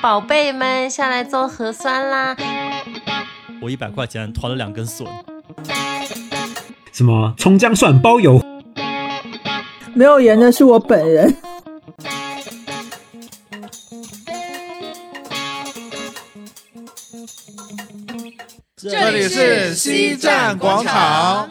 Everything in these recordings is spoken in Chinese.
宝贝们下来做核酸啦！我一百块钱团了两根笋。什么葱姜蒜包邮？没有盐的是我本人。这里是西站广场。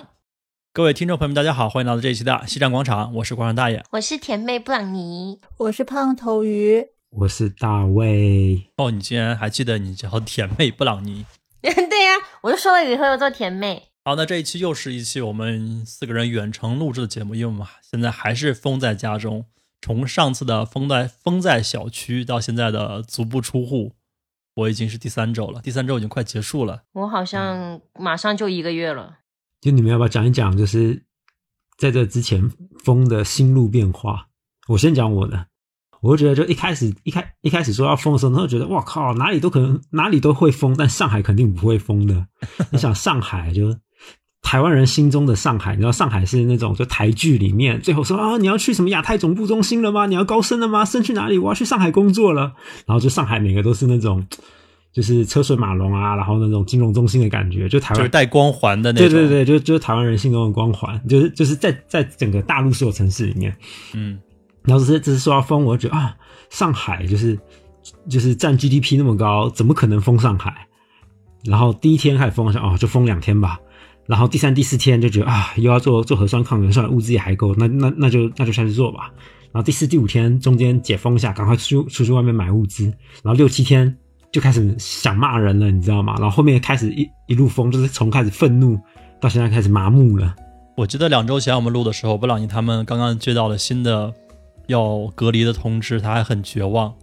各位听众朋友们，大家好，欢迎来到这一期的西站广场，我是广场大爷。我是甜妹布朗尼，我是胖头鱼，我是大卫。哦，你竟然还记得你叫甜妹布朗尼？对呀，我就说了以后要做甜妹。好，那这一期又是一期我们四个人远程录制的节目，因为我们现在还是封在家中，从上次的封在封在小区到现在的足不出户，我已经是第三周了，第三周已经快结束了。我好像马上就一个月了。就你们要不要讲一讲，就是在这之前封的心路变化？我先讲我的，我就觉得就一开始一开一开始说要封的时候，他就觉得哇靠，哪里都可能哪里都会封，但上海肯定不会封的。你想上海就台湾人心中的上海，你知道上海是那种就台剧里面最后说啊你要去什么亚太总部中心了吗？你要高升了吗？升去哪里？我要去上海工作了。然后就上海每个都是那种。就是车水马龙啊，然后那种金融中心的感觉，就台湾就是带光环的那种。对对对，就就是台湾人心中的光环，就是就是在在整个大陆所有城市里面，嗯，然后这这是说要封，我就觉得啊，上海就是就是占 GDP 那么高，怎么可能封上海？然后第一天开始封，想哦，就封两天吧。然后第三、第四天就觉得啊，又要做做核酸抗原，算了物资也还够，那那那就那就下去做吧。然后第四、第五天中间解封一下，赶快出出去外面买物资。然后六七天。就开始想骂人了，你知道吗？然后后面开始一一路疯，就是从开始愤怒到现在开始麻木了。我记得两周前我们录的时候，布朗尼他们刚刚接到了新的要隔离的通知，他还很绝望。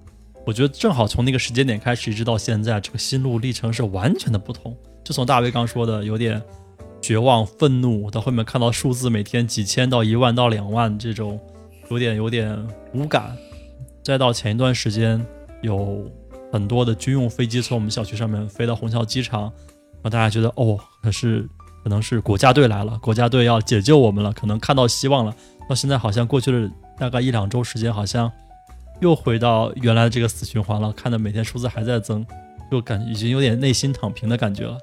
我觉得正好从那个时间点开始，一直到现在，这个心路历程是完全的不同。就从大卫刚说的有点绝望、愤怒，到后面看到数字每天几千到一万到两万这种，有点有点无感，再到前一段时间有。很多的军用飞机从我们小区上面飞到虹桥机场，让大家觉得哦，可是可能是国家队来了，国家队要解救我们了，可能看到希望了。到现在好像过去了大概一两周时间，好像又回到原来的这个死循环了。看的每天数字还在增，就感觉已经有点内心躺平的感觉了。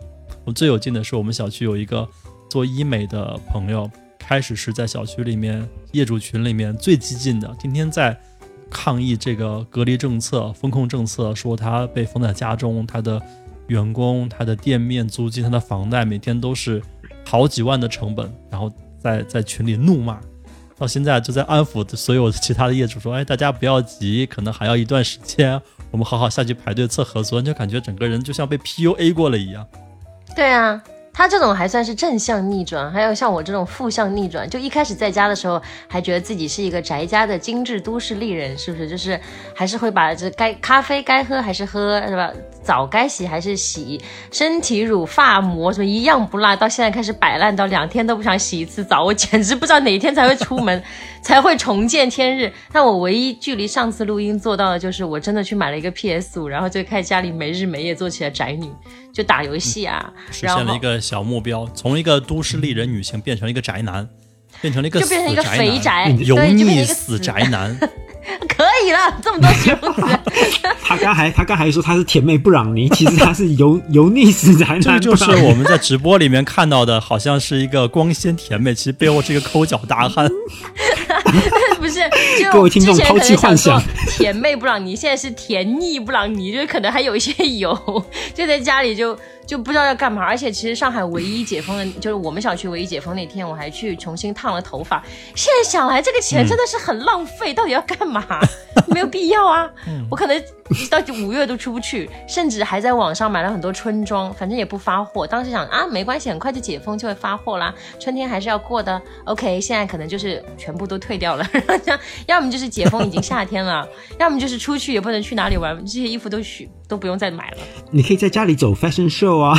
我最有劲的是我们小区有一个做医美的朋友，开始是在小区里面业主群里面最激进的，天天在。抗议这个隔离政策、风控政策，说他被封在家中，他的员工、他的店面租金、他的房贷，每天都是好几万的成本，然后在在群里怒骂，到现在就在安抚所有其他的业主说：“哎，大家不要急，可能还要一段时间，我们好好下去排队测核酸。”就感觉整个人就像被 PUA 过了一样。对啊。他这种还算是正向逆转，还有像我这种负向逆转，就一开始在家的时候还觉得自己是一个宅家的精致都市丽人，是不是？就是还是会把这该咖啡该喝还是喝，是吧？澡该洗还是洗，身体乳、发膜什么一样不落。到现在开始摆烂，到两天都不想洗一次澡，我简直不知道哪一天才会出门，才会重见天日。但我唯一距离上次录音做到的就是，我真的去买了一个 PS 五，然后就开始家里没日没夜做起了宅女，就打游戏啊，实现了一个。小目标，从一个都市丽人女性变成了一个宅男，变成了一个就变成一个肥宅，油腻死宅男。可以了，这么多形容词。他刚还他刚还说他是甜妹布朗尼，其实他是油油腻死宅男。这就是我们在直播里面看到的，好像是一个光鲜甜妹，其实背后是一个抠脚大汉。不是，各位听众抛弃幻想，甜妹布朗尼现在是甜腻布朗尼，就是可能还有一些油，就在家里就。就不知道要干嘛，而且其实上海唯一解封的，就是我们小区唯一解封那天，我还去重新烫了头发。现在想来，这个钱真的是很浪费，到底要干嘛？没有必要啊！我可能到五月都出不去，甚至还在网上买了很多春装，反正也不发货。当时想啊，没关系，很快就解封就会发货啦，春天还是要过的。OK，现在可能就是全部都退掉了，然 后要么就是解封已经夏天了，要么就是出去也不能去哪里玩，这些衣服都许都不用再买了。你可以在家里走 fashion show。哇，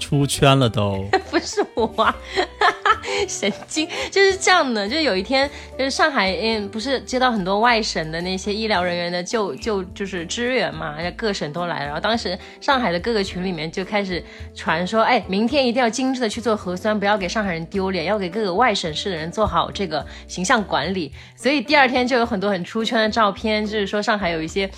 出圈了都 不是我，神经就是这样的。就有一天，就是上海，嗯，不是接到很多外省的那些医疗人员的救救，就是支援嘛，各省都来。然后当时上海的各个群里面就开始传说，哎，明天一定要精致的去做核酸，不要给上海人丢脸，要给各个外省市的人做好这个形象管理。所以第二天就有很多很出圈的照片，就是说上海有一些。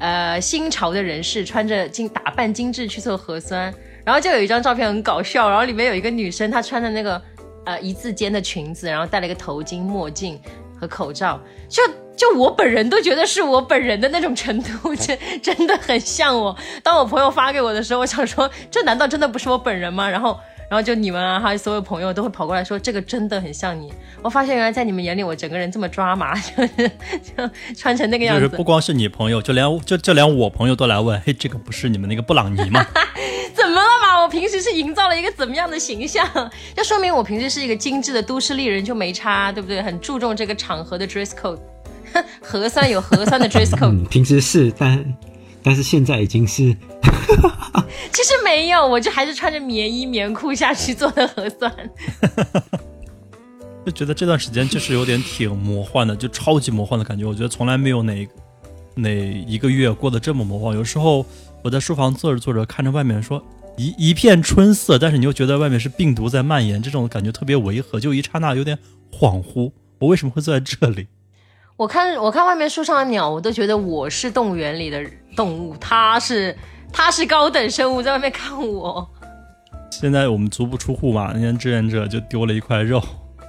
呃新潮的人士穿着精打扮精致去做核酸，然后就有一张照片很搞笑，然后里面有一个女生，她穿的那个呃一字肩的裙子，然后戴了一个头巾、墨镜和口罩，就就我本人都觉得是我本人的那种程度，真真的很像我。当我朋友发给我的时候，我想说，这难道真的不是我本人吗？然后。然后就你们啊，还有所有朋友都会跑过来说这个真的很像你。我发现原来在你们眼里我整个人这么抓马，就是就穿成那个样子。就是不光是你朋友，就连就就连我朋友都来问，嘿，这个不是你们那个布朗尼吗？怎么了嘛？我平时是营造了一个怎么样的形象？就说明我平时是一个精致的都市丽人，就没差，对不对？很注重这个场合的 dress code，核酸有核酸的 dress code。嗯，平时是，但但是现在已经是。其实没有，我就还是穿着棉衣棉裤下去做的核酸。就觉得这段时间就是有点挺魔幻的，就超级魔幻的感觉。我觉得从来没有哪哪一个月过得这么魔幻。有时候我在书房坐着坐着，看着外面说一一片春色，但是你又觉得外面是病毒在蔓延，这种感觉特别违和，就一刹那有点恍惚。我为什么会坐在这里？我看我看外面树上的鸟，我都觉得我是动物园里的动物，它是。它是高等生物，在外面看我。现在我们足不出户嘛，那天志愿者就丢了一块肉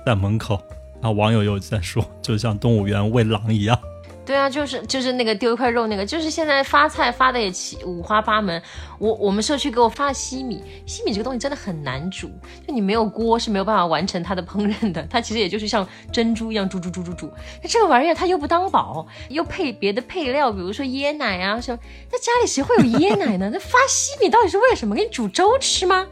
在门口，然后网友又在说，就像动物园喂狼一样。对啊，就是就是那个丢一块肉那个，就是现在发菜发的也七五花八门。我我们社区给我发西米，西米这个东西真的很难煮，就你没有锅是没有办法完成它的烹饪的。它其实也就是像珍珠一样煮煮煮煮煮。那这个玩意儿它又不当宝，又配别的配料，比如说椰奶啊什么。那家里谁会有椰奶呢？那发西米到底是为了什么？给你煮粥吃吗？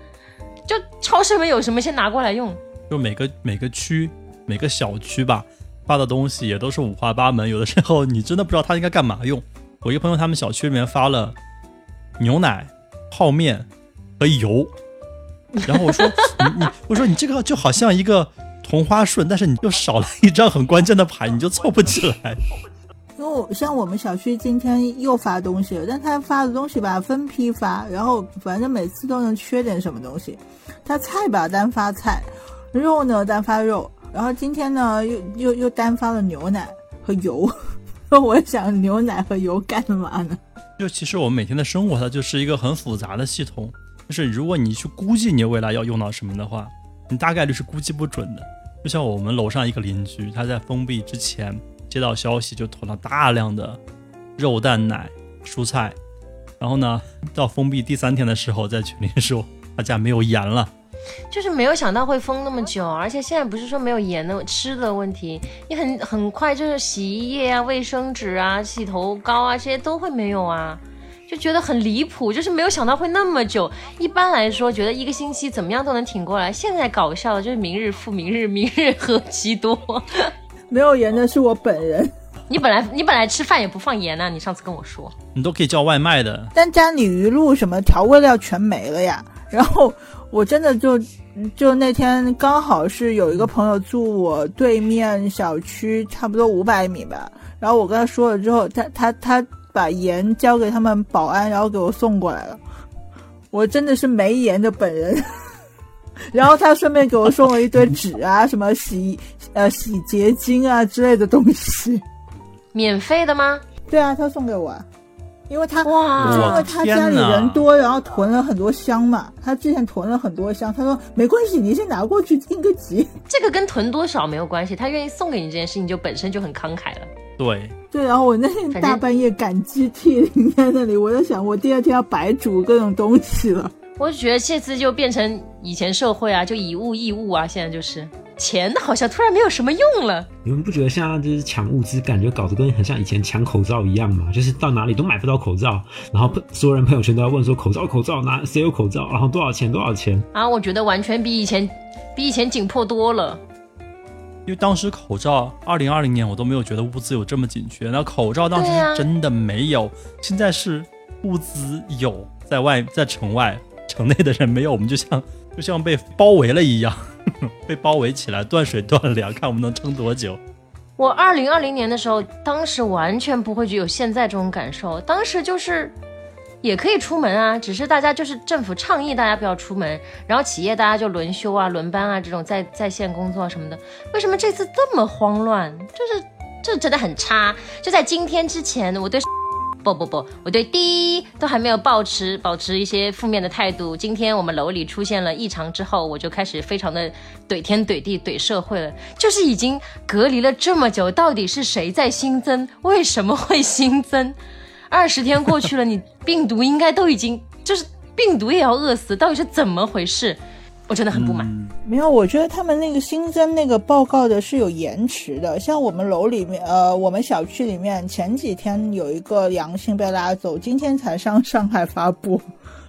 就超市里面有什么先拿过来用。就每个每个区每个小区吧。发的东西也都是五花八门，有的时候你真的不知道他应该干嘛用。我一个朋友他们小区里面发了牛奶、泡面和油，然后我说 你你我说你这个就好像一个同花顺，但是你又少了一张很关键的牌，你就凑不起来。因为像我们小区今天又发东西了，但他发的东西吧分批发，然后反正每次都能缺点什么东西。他菜吧单发菜，肉呢单发肉。然后今天呢，又又又单发了牛奶和油，我想牛奶和油干嘛呢？就其实我们每天的生活，它就是一个很复杂的系统。就是如果你去估计你未来要用到什么的话，你大概率是估计不准的。就像我们楼上一个邻居，他在封闭之前接到消息，就囤了大量的肉、蛋、奶、蔬菜，然后呢，到封闭第三天的时候，在群里说他家没有盐了。就是没有想到会封那么久，而且现在不是说没有盐的吃的问题，你很很快就是洗衣液啊、卫生纸啊、洗头膏啊这些都会没有啊，就觉得很离谱，就是没有想到会那么久。一般来说，觉得一个星期怎么样都能挺过来，现在搞笑的就是明日复明日，明日何其多。没有盐的是我本人。你本来你本来吃饭也不放盐呢，你上次跟我说。你都可以叫外卖的。但家里鱼露什么调味料全没了呀，然后。我真的就就那天刚好是有一个朋友住我对面小区，差不多五百米吧。然后我跟他说了之后，他他他把盐交给他们保安，然后给我送过来了。我真的是没盐的本人。然后他顺便给我送了一堆纸啊，什么洗呃洗洁精啊之类的东西。免费的吗？对啊，他送给我。因为他哇，因为他家里人多，然后囤了很多箱嘛。他之前囤了很多箱，他说没关系，你先拿过去应个急。这个跟囤多少没有关系，他愿意送给你这件事情就本身就很慷慨了。对对，然后我那天大半夜赶集体停在那里，我在想，我第二天要白煮各种东西了。我就觉得这次就变成以前社会啊，就以物易物啊，现在就是。钱好像突然没有什么用了。你们不觉得现在就是抢物资，感觉搞得跟很像以前抢口罩一样吗？就是到哪里都买不到口罩，然后所有人朋友圈都要问说口罩口罩哪谁有口罩，然后多少钱多少钱啊？我觉得完全比以前比以前紧迫多了。因为当时口罩，二零二零年我都没有觉得物资有这么紧缺。那口罩当时是真的没有，现在是物资有，在外在城外城内的人没有，我们就像就像被包围了一样。被包围起来，断水断粮，看我们能撑多久。我二零二零年的时候，当时完全不会有现在这种感受。当时就是也可以出门啊，只是大家就是政府倡议大家不要出门，然后企业大家就轮休啊、轮班啊这种在在线工作什么的。为什么这次这么慌乱？就是这真的很差。就在今天之前，我对不不不，我对第一都还没有保持保持一些负面的态度。今天我们楼里出现了异常之后，我就开始非常的怼天怼地怼社会了。就是已经隔离了这么久，到底是谁在新增？为什么会新增？二十天过去了，你病毒应该都已经就是病毒也要饿死，到底是怎么回事？我真的很不满。没有，我觉得他们那个新增那个报告的是有延迟的。像我们楼里面，呃，我们小区里面前几天有一个阳性被拉走，今天才上上海发布，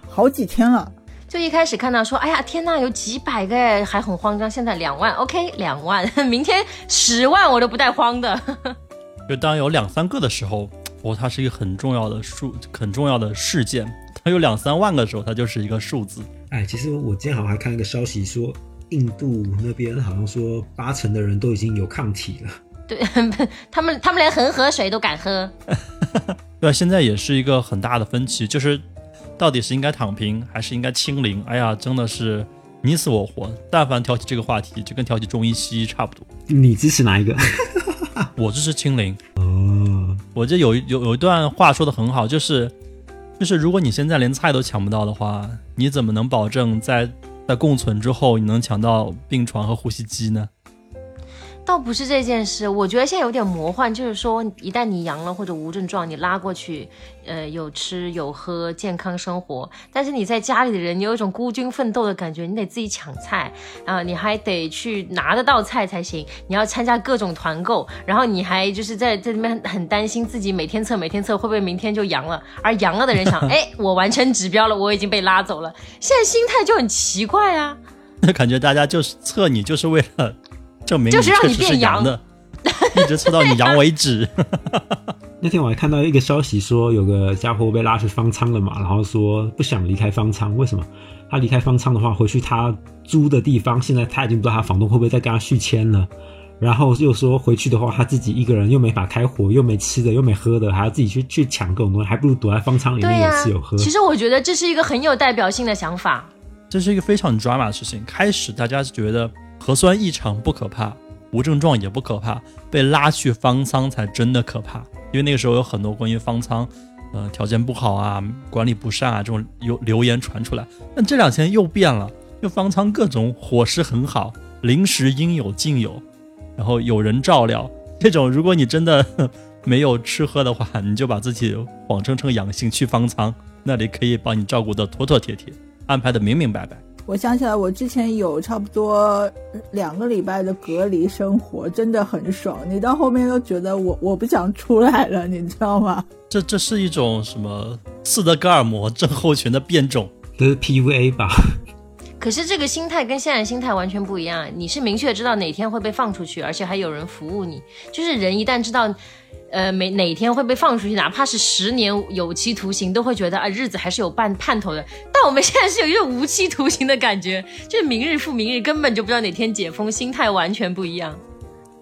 好几天了。就一开始看到说，哎呀，天呐，有几百个哎，还很慌张。现在两万，OK，两万，明天十万我都不带慌的。就当有两三个的时候，哦，它是一个很重要的数，很重要的事件。它有两三万个的时候，它就是一个数字。哎，其实我今天好像还看一个消息说，印度那边好像说八成的人都已经有抗体了。对他们，他们连恒河水都敢喝。对，现在也是一个很大的分歧，就是到底是应该躺平还是应该清零？哎呀，真的是你死我活。但凡挑起这个话题，就跟挑起中医西医差不多。你支持哪一个？我支持清零。哦，我这有有有一段话说的很好，就是就是如果你现在连菜都抢不到的话，你怎么能保证在在共存之后你能抢到病床和呼吸机呢？倒不是这件事，我觉得现在有点魔幻，就是说一旦你阳了或者无症状，你拉过去，呃，有吃有喝，健康生活。但是你在家里的人，你有一种孤军奋斗的感觉，你得自己抢菜，然后你还得去拿得到菜才行。你要参加各种团购，然后你还就是在这里面很担心自己每天测每天测会不会明天就阳了。而阳了的人想，哎，我完成指 标了，我已经被拉走了。现在心态就很奇怪啊，那感觉大家就是测你就是为了。证明就是让你确实是变阳阳的，一直测到你阳为止。那天我还看到一个消息说，有个家伙被拉去方舱了嘛，然后说不想离开方舱，为什么？他离开方舱的话，回去他租的地方，现在他已经不知道他房东会不会再跟他续签了。然后又说回去的话，他自己一个人又没法开火，又没吃的，又没喝的，还要自己去去抢各种东西，还不如躲在方舱里面、有吃有喝。其实我觉得这是一个很有代表性的想法。这是一个非常 drama 的事情。开始大家是觉得核酸异常不可怕，无症状也不可怕，被拉去方舱才真的可怕。因为那个时候有很多关于方舱，呃，条件不好啊，管理不善啊这种流流言传出来。但这两天又变了，就方舱各种伙食很好，零食应有尽有，然后有人照料。这种如果你真的 没有吃喝的话，你就把自己谎称成阳性去方舱，那里可以帮你照顾的妥妥帖帖，安排的明明白白。我想起来，我之前有差不多两个礼拜的隔离生活，真的很爽。你到后面都觉得我我不想出来了，你知道吗？这这是一种什么斯德哥尔摩症候群的变种？这是 PUA 吧？可是这个心态跟现在心态完全不一样，你是明确知道哪天会被放出去，而且还有人服务你。就是人一旦知道，呃，每哪天会被放出去，哪怕是十年有期徒刑，都会觉得啊，日子还是有半盼头的。但我们现在是有一种无期徒刑的感觉，就是明日复明日，根本就不知道哪天解封，心态完全不一样。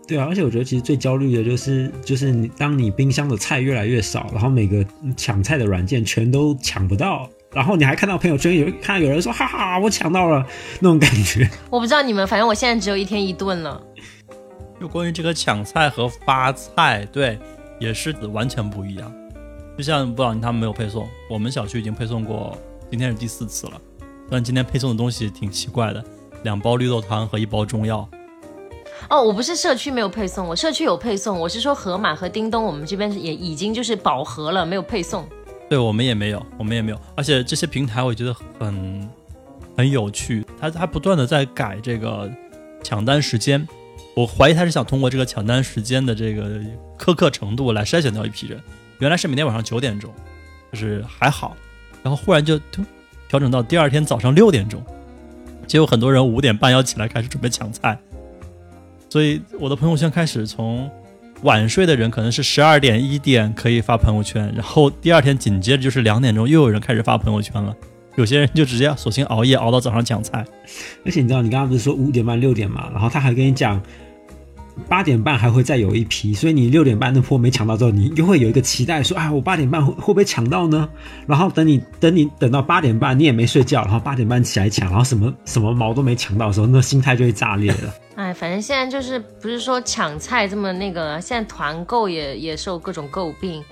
对啊，而且我觉得其实最焦虑的就是，就是你当你冰箱的菜越来越少，然后每个抢菜的软件全都抢不到，然后你还看到朋友圈有看到有人说哈哈我抢到了那种感觉。我不知道你们，反正我现在只有一天一顿了。就关于这个抢菜和发菜，对，也是完全不一样。就像布朗尼他们没有配送，我们小区已经配送过，今天是第四次了。但今天配送的东西挺奇怪的，两包绿豆汤和一包中药。哦，我不是社区没有配送，我社区有配送，我是说盒马和叮咚，我们这边也已经就是饱和了，没有配送。对我们也没有，我们也没有。而且这些平台我觉得很很有趣，它它不断的在改这个抢单时间。我怀疑他是想通过这个抢单时间的这个苛刻程度来筛选掉一批人。原来是每天晚上九点钟，就是还好，然后忽然就调整到第二天早上六点钟，结果很多人五点半要起来开始准备抢菜，所以我的朋友圈开始从晚睡的人可能是十二点一点可以发朋友圈，然后第二天紧接着就是两点钟又有人开始发朋友圈了，有些人就直接索性熬夜熬到早上抢菜。而且你知道，你刚刚不是说五点半、六点嘛，然后他还跟你讲八点半还会再有一批，所以你六点半那波没抢到之后，你又会有一个期待说，啊，我八点半会会不会抢到呢？然后等你等你等到八点半，你也没睡觉，然后八点半起来抢，然后什么什么毛都没抢到的时候，那心态就会炸裂了。哎，反正现在就是不是说抢菜这么那个，现在团购也也受各种诟病。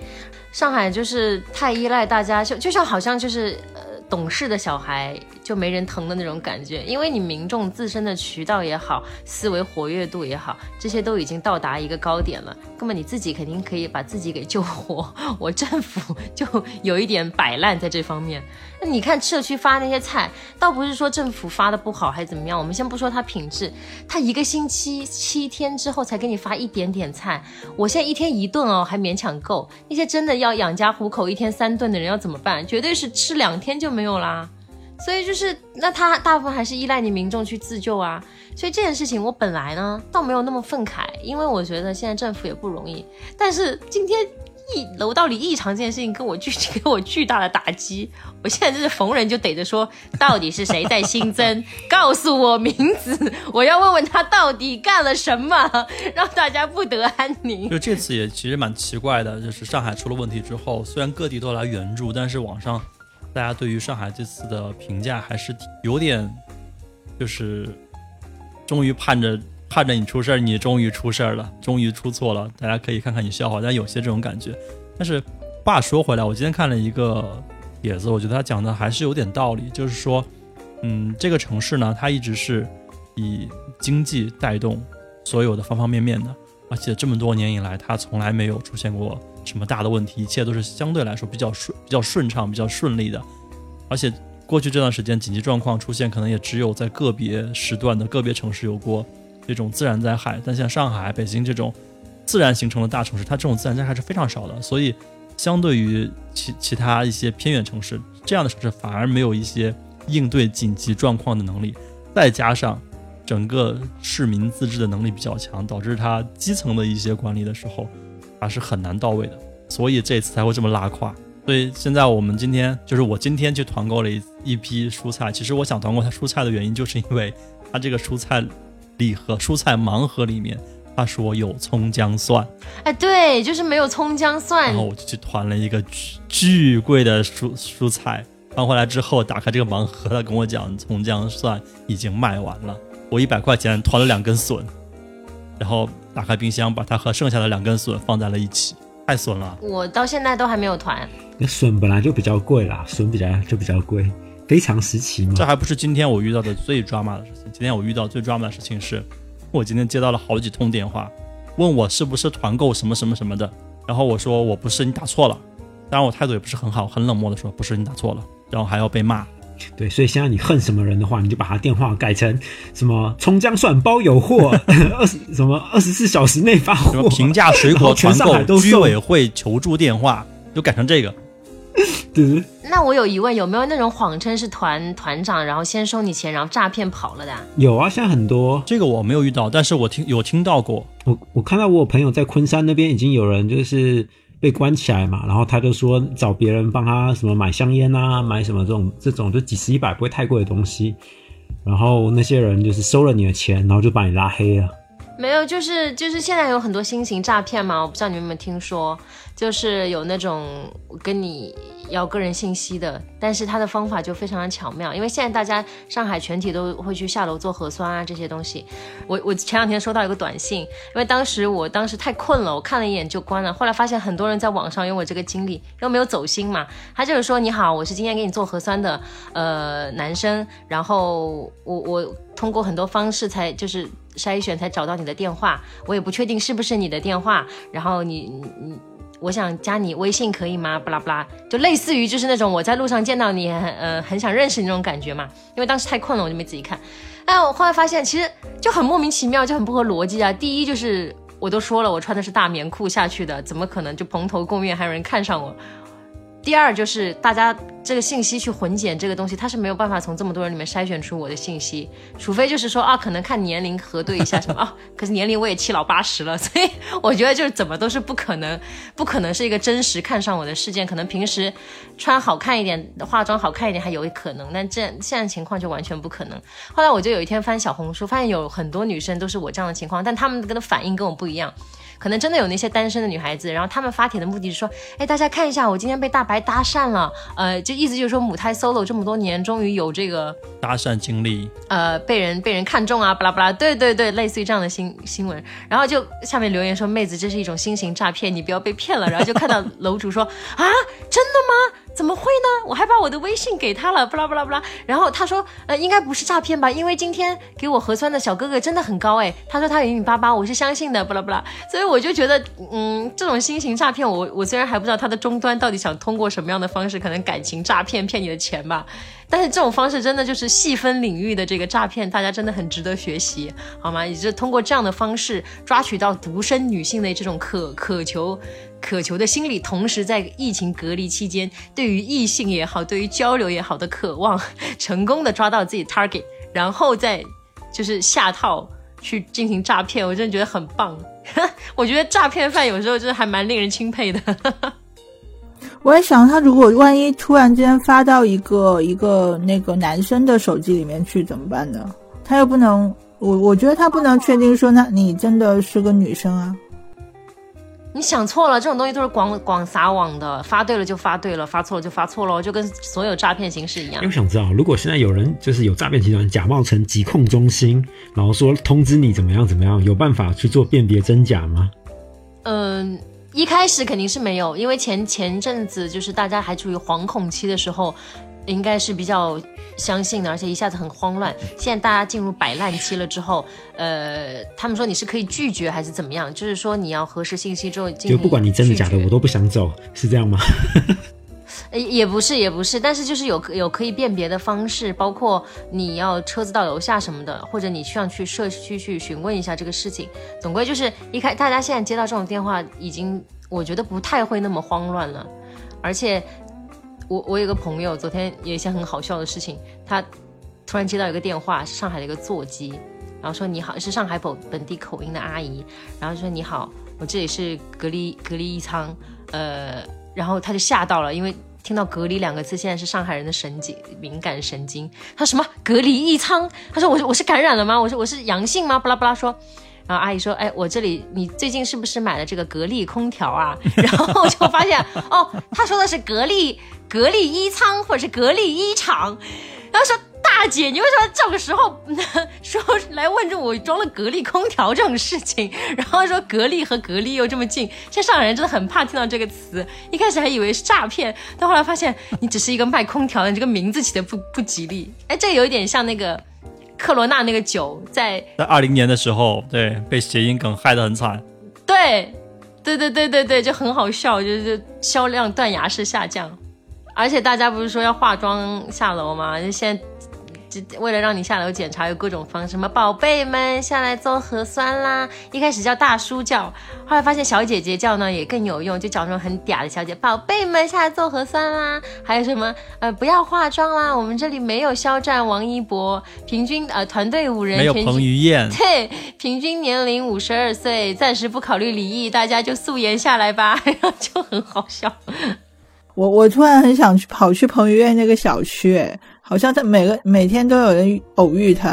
上海就是太依赖大家，就就像好像就是呃懂事的小孩就没人疼的那种感觉，因为你民众自身的渠道也好，思维活跃度也好，这些都已经到达一个高点了，根本你自己肯定可以把自己给救活，我政府就有一点摆烂在这方面。那你看社区发那些菜，倒不是说政府发的不好还是怎么样，我们先不说它品质，它一个星期七天之后才给你发一点点菜，我现在一天一顿哦还勉强够，那些真的要养家糊口一天三顿的人要怎么办？绝对是吃两天就没有啦。所以就是，那他大部分还是依赖你民众去自救啊。所以这件事情我本来呢倒没有那么愤慨，因为我觉得现在政府也不容易。但是今天异楼道里异常这件事情跟我巨给我巨大的打击，我现在就是逢人就逮着说，到底是谁在新增？告诉我名字，我要问问他到底干了什么，让大家不得安宁。就这次也其实蛮奇怪的，就是上海出了问题之后，虽然各地都来援助，但是网上大家对于上海这次的评价还是有点，就是终于盼着盼着你出事儿，你终于出事儿了，终于出错了，大家可以看看你笑话，但有些这种感觉。但是话说回来，我今天看了一个帖子，我觉得他讲的还是有点道理，就是说，嗯，这个城市呢，它一直是以经济带动所有的方方面面的。而且这么多年以来，它从来没有出现过什么大的问题，一切都是相对来说比较顺、比较顺畅、比较顺利的。而且过去这段时间紧急状况出现，可能也只有在个别时段的个别城市有过这种自然灾害，但像上海、北京这种自然形成的大城市，它这种自然灾害是非常少的。所以，相对于其其他一些偏远城市，这样的城市反而没有一些应对紧急状况的能力，再加上。整个市民自治的能力比较强，导致他基层的一些管理的时候，还是很难到位的，所以这次才会这么拉胯。所以现在我们今天就是我今天去团购了一一批蔬菜，其实我想团购它蔬菜的原因，就是因为它这个蔬菜礼盒、蔬菜盲盒里面他说有葱姜蒜，哎，对，就是没有葱姜蒜。然后我就去团了一个巨巨贵的蔬蔬菜，团回来之后打开这个盲盒，他跟我讲葱姜蒜已经卖完了。我一百块钱团了两根笋，然后打开冰箱，把它和剩下的两根笋放在了一起，太损了。我到现在都还没有团。那笋本来就比较贵啦，笋比较就比较贵，非常时期嘛。这还不是今天我遇到的最抓马的事情。今天我遇到最抓马的事情是，我今天接到了好几通电话，问我是不是团购什么什么什么的，然后我说我不是，你打错了。当然我态度也不是很好，很冷漠的说不是，你打错了，然后还要被骂。对，所以现在你恨什么人的话，你就把他电话改成什么葱姜蒜包有货，二十什么二十四小时内发货，平价水果团购居委会求助电话，就改成这个。对。那我有疑问，有没有那种谎称是团团长，然后先收你钱，然后诈骗跑了的？有啊，现在很多。这个我没有遇到，但是我听有听到过。我我看到我朋友在昆山那边已经有人就是。被关起来嘛，然后他就说找别人帮他什么买香烟啊，买什么这种这种就几十一百不会太贵的东西，然后那些人就是收了你的钱，然后就把你拉黑了。没有，就是就是现在有很多新型诈骗嘛，我不知道你们有没有听说，就是有那种跟你要个人信息的，但是他的方法就非常的巧妙，因为现在大家上海全体都会去下楼做核酸啊这些东西。我我前两天收到一个短信，因为当时我当时太困了，我看了一眼就关了，后来发现很多人在网上有我这个经历，又没有走心嘛，他就是说你好，我是今天给你做核酸的呃男生，然后我我通过很多方式才就是。筛选才找到你的电话，我也不确定是不是你的电话。然后你你，我想加你微信可以吗？不拉不拉，就类似于就是那种我在路上见到你，呃，很想认识你那种感觉嘛。因为当时太困了，我就没仔细看。哎，我后来发现其实就很莫名其妙，就很不合逻辑啊。第一就是我都说了，我穿的是大棉裤下去的，怎么可能就蓬头垢面还有人看上我？第二就是大家这个信息去混剪这个东西，它是没有办法从这么多人里面筛选出我的信息，除非就是说啊，可能看年龄核对一下什么啊。可是年龄我也七老八十了，所以我觉得就是怎么都是不可能，不可能是一个真实看上我的事件。可能平时穿好看一点，化妆好看一点还有可能，但这现在情况就完全不可能。后来我就有一天翻小红书，发现有很多女生都是我这样的情况，但她们的反应跟我不一样。可能真的有那些单身的女孩子，然后她们发帖的目的是说，哎，大家看一下，我今天被大白搭讪了，呃，就意思就是说母胎 solo 这么多年，终于有这个搭讪经历，呃，被人被人看中啊，巴拉巴拉，对对对，类似于这样的新新闻，然后就下面留言说，妹子，这是一种新型诈骗，你不要被骗了，然后就看到楼主说，啊，真的吗？怎么会呢？我还把我的微信给他了，不啦不啦不啦。然后他说，呃，应该不是诈骗吧？因为今天给我核酸的小哥哥真的很高哎。他说他有一米八八，我是相信的，不啦不啦。所以我就觉得，嗯，这种新型诈骗，我我虽然还不知道他的终端到底想通过什么样的方式，可能感情诈骗骗你的钱吧。但是这种方式真的就是细分领域的这个诈骗，大家真的很值得学习，好吗？也就通过这样的方式抓取到独生女性的这种渴渴求。渴求的心理，同时在疫情隔离期间，对于异性也好，对于交流也好的渴望，成功的抓到自己 target，然后再就是下套去进行诈骗，我真的觉得很棒。我觉得诈骗犯有时候真的还蛮令人钦佩的。我也想，他如果万一突然间发到一个一个那个男生的手机里面去怎么办呢？他又不能，我我觉得他不能确定说，那你真的是个女生啊。你想错了，这种东西都是广广撒网的，发对了就发对了，发错了就发错了，就跟所有诈骗形式一样。我想知道，如果现在有人就是有诈骗集团假冒成疾控中心，然后说通知你怎么样怎么样，有办法去做辨别真假吗？嗯，一开始肯定是没有，因为前前阵子就是大家还处于惶恐期的时候。应该是比较相信的，而且一下子很慌乱。现在大家进入摆烂期了之后，呃，他们说你是可以拒绝还是怎么样？就是说你要核实信息之后，就不管你真的假的，我都不想走，是这样吗？呃，也不是，也不是，但是就是有有可以辨别的方式，包括你要车子到楼下什么的，或者你需要去社区去询问一下这个事情。总归就是一开，大家现在接到这种电话，已经我觉得不太会那么慌乱了，而且。我我有个朋友，昨天有一些很好笑的事情。他突然接到一个电话，是上海的一个座机，然后说你好，是上海本本地口音的阿姨，然后说你好，我这里是隔离隔离一舱，呃，然后他就吓到了，因为听到隔离两个字，现在是上海人的神经敏感神经。他说什么隔离一仓？他说我我是感染了吗？我说我是阳性吗？巴拉巴拉说。然后阿姨说：“哎，我这里你最近是不是买了这个格力空调啊？” 然后就发现哦，他说的是格力格力一仓或者是格力一厂。然后说：“大姐，你为什么这个时候 说来问着我装了格力空调这种事情？”然后说格力和格力又这么近，现在上海人真的很怕听到这个词。一开始还以为是诈骗，但后来发现你只是一个卖空调的，你这个名字起的不不吉利。哎，这有一点像那个。克罗纳那个酒在在二零年的时候，对被谐音梗害得很惨。对，对对对对对，就很好笑，就是销量断崖式下降。而且大家不是说要化妆下楼吗？就现在。为了让你下楼检查，有各种方式，什么宝贝们下来做核酸啦。一开始叫大叔叫，后来发现小姐姐叫呢也更有用，就找那种很嗲的小姐，宝贝们下来做核酸啦。还有什么呃不要化妆啦，我们这里没有肖战、王一博，平均呃团队五人，没有彭于晏，对，平均年龄五十二岁，暂时不考虑离异，大家就素颜下来吧，然后就很好笑。我我突然很想去跑去彭于晏那个小区，哎。好像他每个每天都有人偶遇他，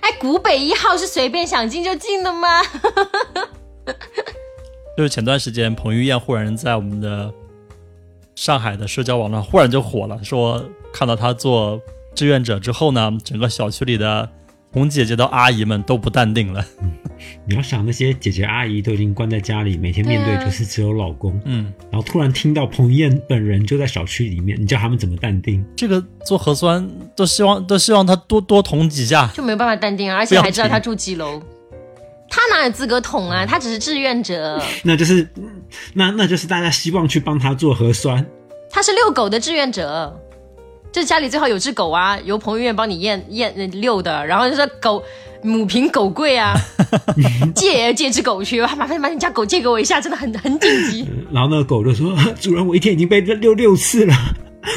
哎，古北一号是随便想进就进的吗？就是前段时间彭于晏忽然在我们的上海的社交网络忽然就火了，说看到他做志愿者之后呢，整个小区里的从姐姐到阿姨们都不淡定了。你要想那些姐姐阿姨都已经关在家里，每天面对就是只有老公，嗯，然后突然听到彭于晏本人就在小区里面，你叫他们怎么淡定？这个做核酸都希望都希望他多多捅几下，就没有办法淡定啊，而且还知道他住几楼，他哪有资格捅啊？他只是志愿者，那就是那那就是大家希望去帮他做核酸，他是遛狗的志愿者。就家里最好有只狗啊，由彭于晏帮你验验遛的，然后就说狗母凭狗贵啊，借借只狗去，麻烦把你家狗借给我一下，真的很很紧急。然后那个狗就说：“主人，我一天已经被遛六次了，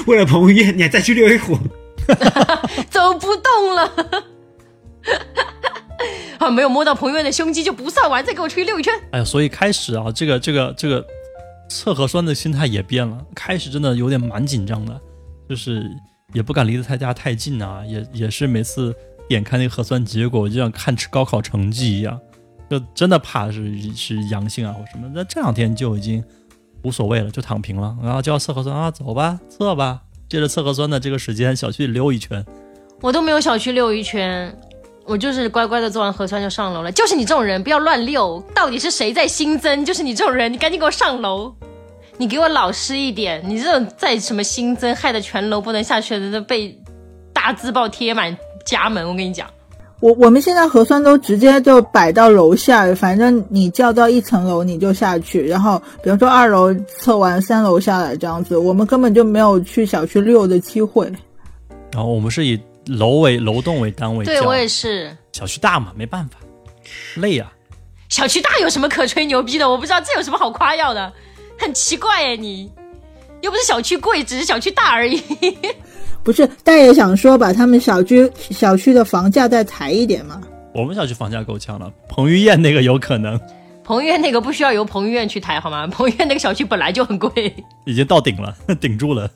为了彭于晏，你还再去遛一会 走不动了。啊，没有摸到彭于晏的胸肌就不算完，再给我出去遛一圈。哎呀，所以开始啊，这个这个这个测核酸的心态也变了，开始真的有点蛮紧张的。就是也不敢离得太家太近啊，也也是每次点开那个核酸结果，就像看高考成绩一样，就真的怕是是阳性啊或什么。那这两天就已经无所谓了，就躺平了，然后就要测核酸啊，走吧，测吧。借着测核酸的这个时间，小区里溜一圈。我都没有小区溜一圈，我就是乖乖的做完核酸就上楼了。就是你这种人，不要乱溜。到底是谁在新增？就是你这种人，你赶紧给我上楼。你给我老实一点。你这种再什么新增，害得全楼不能下去的，都被大字报贴满家门。我跟你讲，我我们现在核酸都直接就摆到楼下，反正你叫到一层楼你就下去，然后比如说二楼测完，三楼下来这样子，我们根本就没有去小区溜的机会。然后我们是以楼为楼栋为单位，对我也是。小区大嘛，没办法，累呀、小区大有什么可吹牛逼的？我不知道这有什么好夸耀的，很奇怪哎，你又不是小区贵，只是小区大而已。不是，大爷想说把他们小区小区的房价再抬一点嘛？我们小区房价够呛了，彭于晏那个有可能彭于晏那个不需要由彭于晏去抬好吗？彭于晏那个小区本来就很贵。已经到顶了，顶住了。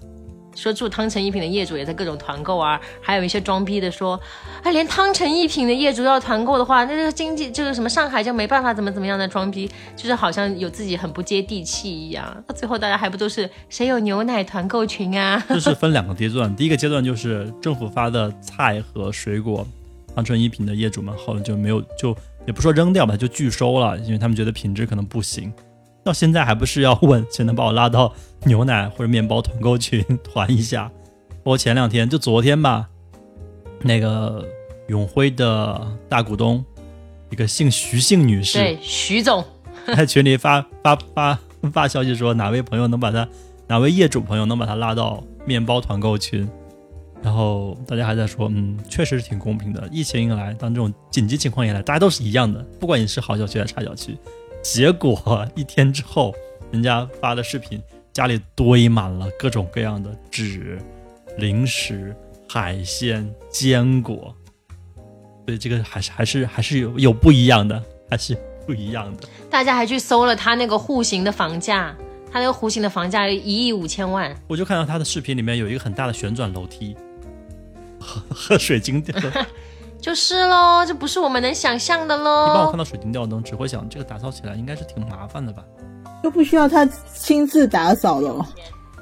说住汤臣一品的业主也在各种团购啊，还有一些装逼的说，哎，连汤臣一品的业主要团购的话，那这个经济就是什么上海就没办法怎么怎么样的装逼，就是好像有自己很不接地气一样。那最后大家还不都是谁有牛奶团购群啊？这是分两个阶段，第一个阶段就是政府发的菜和水果，汤臣一品的业主们后来就没有就也不说扔掉吧，就拒收了，因为他们觉得品质可能不行。到现在还不是要问谁能把我拉到牛奶或者面包团购群 团一下？我前两天就昨天吧，那个永辉的大股东，一个姓徐姓女士，对，徐总，在群里发发发发消息说哪位朋友能把他哪位业主朋友能把他拉到面包团购群，然后大家还在说，嗯，确实是挺公平的。疫情一来，当这种紧急情况一来，大家都是一样的，不管你是好小区还是差小区。结果一天之后，人家发的视频，家里堆满了各种各样的纸、零食、海鲜、坚果，所以这个还是还是还是有有不一样的，还是不一样的。大家还去搜了他那个户型的房价，他那个户型的房价一亿五千万，我就看到他的视频里面有一个很大的旋转楼梯，喝 喝水晶吊。就是喽，这不是我们能想象的喽一般我看。到水晶吊灯，只会想这个打扫起来应该是挺麻烦的吧？都不需要他亲自打扫了。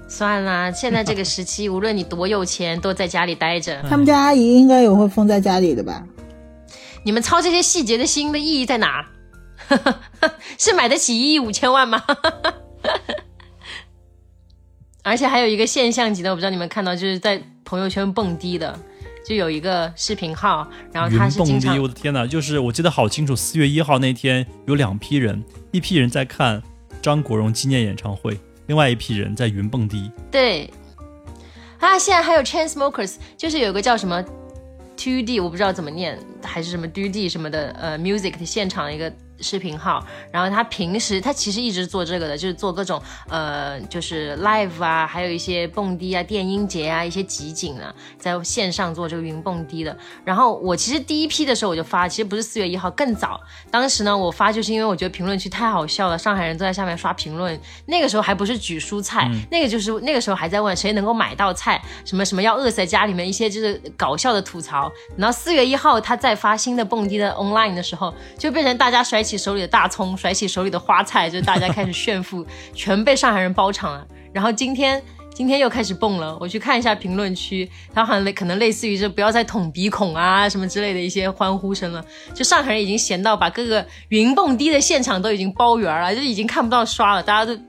算啦，现在这个时期，无论你多有钱，都在家里待着。他们家阿姨应该也会封在家里的吧？你们操这些细节的心的意义在哪？是买得起一亿五千万吗？而且还有一个现象级的，我不知道你们看到，就是在朋友圈蹦迪的，就有一个视频号，然后他是蹦迪，经常我的天哪！就是我记得好清楚，四月一号那天有两批人，一批人在看张国荣纪念演唱会，另外一批人在云蹦迪。对啊，现在还有 Chainsmokers，就是有一个叫什么 Two D，我不知道怎么念，还是什么 Do D 什么的，呃，music 的现场一个视频号。然后他平时他其实一直做这个的，就是做各种呃，就是 live 啊，还有一些蹦迪啊、电音节啊，一些集锦啊，在线上做这个云蹦迪的。然后我其实第一批的时候我就发，其实不是四月一号，更早。当时呢，我发就是因为我觉得评论区太好笑了，上海人都在下面刷评论。那个时候还不是举蔬菜，那个就是那个时候还在问谁能够买到菜，什么什么要饿死在家里面，一些就是搞笑的吐槽。然后四月一号他再发新的蹦迪的 online 的时候，就变成大家甩起手里的大葱，甩起手里的花菜，就大家开始炫富，全被上海人包场了。然后今天。今天又开始蹦了，我去看一下评论区，他好像可能类似于这不要再捅鼻孔啊什么之类的一些欢呼声了。就上海人已经闲到把各个云蹦迪的现场都已经包圆了，就已经看不到刷了，大家都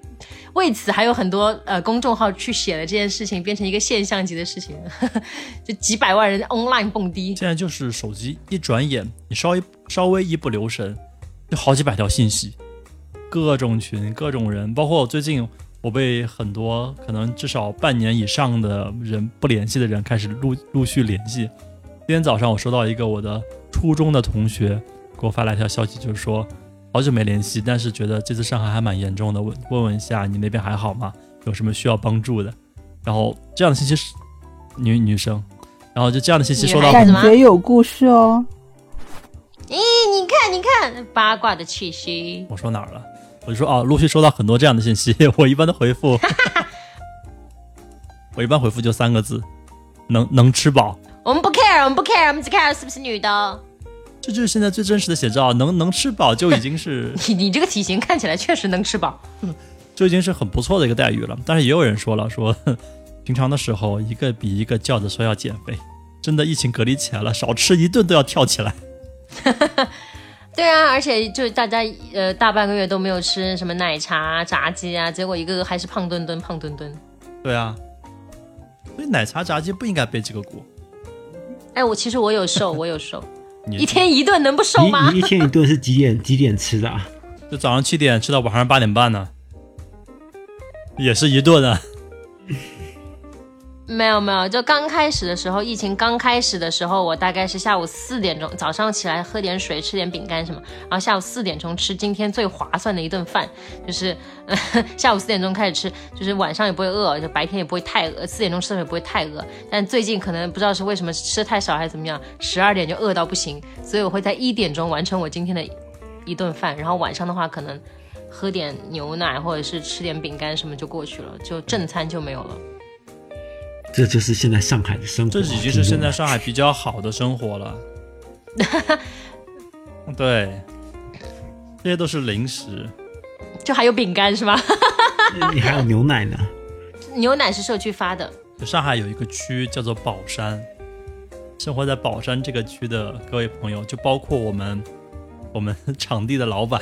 为此还有很多呃公众号去写了这件事情，变成一个现象级的事情，就几百万人 online 蹦迪。现在就是手机一转眼，你稍微稍微一不留神，就好几百条信息，各种群、各种人，包括我最近我被很多可能至少半年以上的人不联系的人开始陆陆续联系。今天早上我收到一个我的初中的同学给我发来一条消息，就是说好久没联系，但是觉得这次上海还蛮严重的，问问问一下你那边还好吗？有什么需要帮助的？然后这样的信息是女女生，然后就这样的信息收到感觉有故事哦。咦，你看，八卦的气息。我说哪儿了？我就说哦，陆续收到很多这样的信息，我一般的回复，我一般回复就三个字，能能吃饱。我们不 care，我们不 care，我们只 care 是不是女的。这就是现在最真实的写照，能能吃饱就已经是 你你这个体型看起来确实能吃饱。就已经是很不错的一个待遇了。但是也有人说了，说平常的时候一个比一个叫着说要减肥，真的疫情隔离起来了，少吃一顿都要跳起来。对啊，而且就大家呃大半个月都没有吃什么奶茶、炸鸡啊，结果一个个还是胖墩墩、胖墩墩。对啊，所以奶茶炸鸡不应该背这个锅。哎，我其实我有瘦，我有瘦，一天一顿能不瘦吗你？一天一顿是几点几点吃的啊？就早上七点吃到晚上八点半呢，也是一顿啊。没有没有，就刚开始的时候，疫情刚开始的时候，我大概是下午四点钟，早上起来喝点水，吃点饼干什么，然后下午四点钟吃今天最划算的一顿饭，就是、呃、下午四点钟开始吃，就是晚上也不会饿，就白天也不会太饿，四点钟吃的也不会太饿。但最近可能不知道是为什么吃的太少还是怎么样，十二点就饿到不行，所以我会在一点钟完成我今天的一顿饭，然后晚上的话可能喝点牛奶或者是吃点饼干什么就过去了，就正餐就没有了。这就是现在上海的生活。这已经是现在上海比较好的生活了。对，这些都是零食。就还有饼干是吧？你还有牛奶呢。牛奶是社区发的，上海有一个区叫做宝山，生活在宝山这个区的各位朋友，就包括我们我们场地的老板，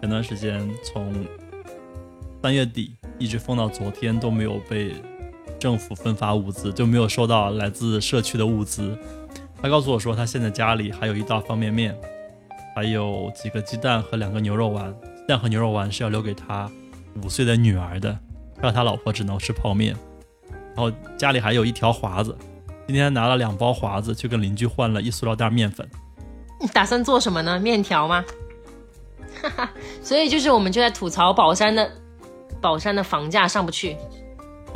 前段时间从三月底一直封到昨天都没有被政府分发物资，就没有收到来自社区的物资。他告诉我说，他现在家里还有一袋方便面，还有几个鸡蛋和两个牛肉丸。鸡蛋和牛肉丸是要留给他五岁的女儿的，让他老婆只能吃泡面。然后家里还有一条华子，今天拿了两包华子去跟邻居换了一塑料袋面粉。你 打算做什么呢？面条吗？哈哈，所以就是我们就在吐槽宝山的宝山的房价上不去。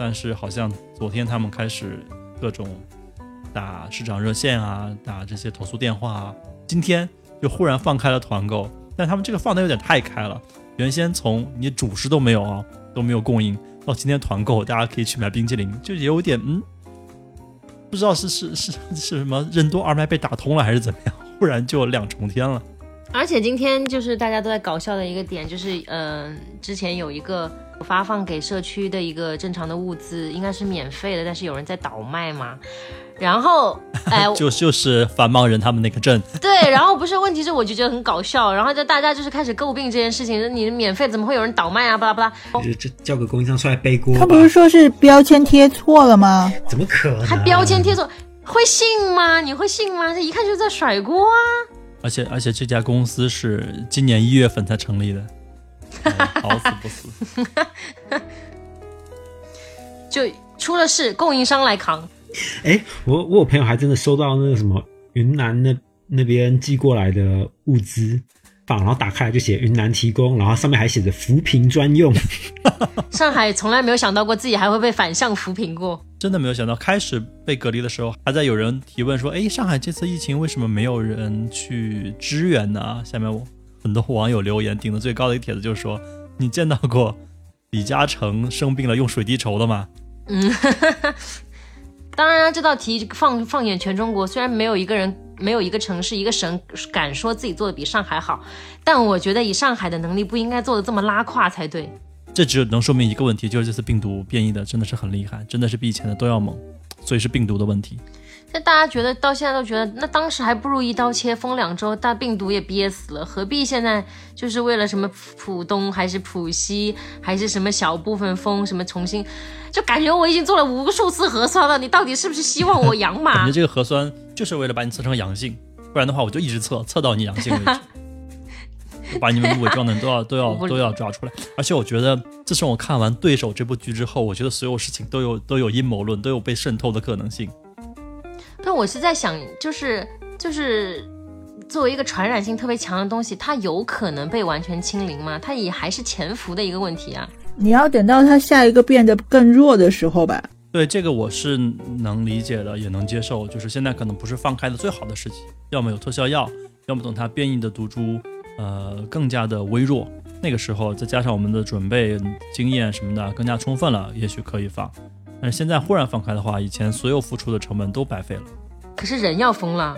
但是好像昨天他们开始各种打市长热线啊，打这些投诉电话啊，今天就忽然放开了团购，但他们这个放的有点太开了。原先从你主食都没有啊，都没有供应，到今天团购，大家可以去买冰淇淋，就也有点嗯，不知道是是是是什么任督二脉被打通了还是怎么样，忽然就两重天了。而且今天就是大家都在搞笑的一个点，就是嗯、之前有一个发放给社区的一个正常的物资，应该是免费的，但是有人在倒卖嘛。然后，哎，就就是繁忙人他们那个镇，对，然后不是问题是我就觉得很搞笑，然后就大家就是开始诟病这件事情，你免费怎么会有人倒卖啊？巴拉巴拉，这这叫个供应商出来背锅？他不是说是标签贴错了吗？怎么可能？还标签贴错，会信吗？你会信吗？这一看就是在甩锅啊！而且而且这家公司是今年一月份才成立的，哎好死不死。就出了事，供应商来扛。哎，我我有朋友还真的收到那个什么云南那那边寄过来的物资放，然后打开来就写云南提供，然后上面还写着扶贫专用。上海从来没有想到过自己还会被反向扶贫过。真的没有想到，开始被隔离的时候，还在有人提问说：“哎，上海这次疫情为什么没有人去支援呢？”下面我很多网友留言，顶的最高的一个帖子就是说：“你见到过李嘉诚生病了用水滴筹的吗嗯 当然，这道题放放眼全中国，虽然没有一个人、没有一个城市、一个省敢说自己做的比上海好，但我觉得以上海的能力，不应该做的这么拉胯才对。？”这只能说明一个问题，就是这次病毒变异的真的是很厉害，真的是比以前的都要猛，所以是病毒的问题。那大家觉得到现在都觉得，那当时还不如一刀切封两周，大病毒也憋死了，何必现在就是为了什么浦东还是浦西还是什么小部分封什么重新，就感觉我已经做了无数次核酸了，你到底是不是希望我阳 感嘛觉？这个核酸就是为了把你测成阳性，不然的话我就一直测，测到你阳性为止。就把你们伪装的都要都要 都要抓出来，而且我觉得，自从我看完《对手》这部剧之后，我觉得所有事情都有都有阴谋论，都有被渗透的可能性。但我是在想，就是就是作为一个传染性特别强的东西，它有可能被完全清零吗？它也还是潜伏的一个问题啊。你要等到它下一个变得更弱的时候吧。对这个我是能理解的，也能接受。就是现在可能不是放开的最好的时机，要么有特效药，要么等它变异的毒株呃更加的微弱，那个时候再加上我们的准备经验什么的更加充分了，也许可以放。但是现在忽然放开的话，以前所有付出的成本都白费了。可是人要疯了，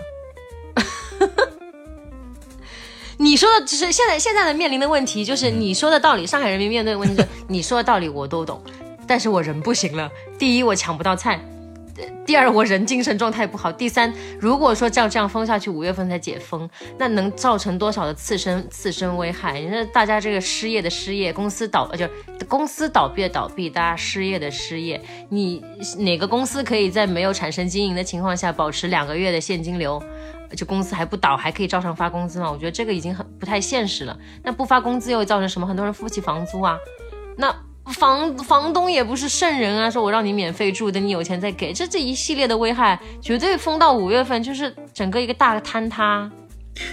你说的，就是现在现在的面临的问题，就是你说的道理，上海人民面对的问题是，你说的道理我都懂，但是我人不行了。第一，我抢不到菜。第二，我人精神状态不好。第三，如果说照这样封下去，五月份才解封，那能造成多少的次生次生危害？你说大家这个失业的失业，公司倒呃就公司倒闭的倒闭，大家失业的失业，你哪个公司可以在没有产生经营的情况下保持两个月的现金流？就公司还不倒，还可以照常发工资吗？我觉得这个已经很不太现实了。那不发工资又会造成什么？很多人付不起房租啊。那。房房东也不是圣人啊，说我让你免费住，等你有钱再给，这这一系列的危害，绝对封到五月份就是整个一个大坍塌。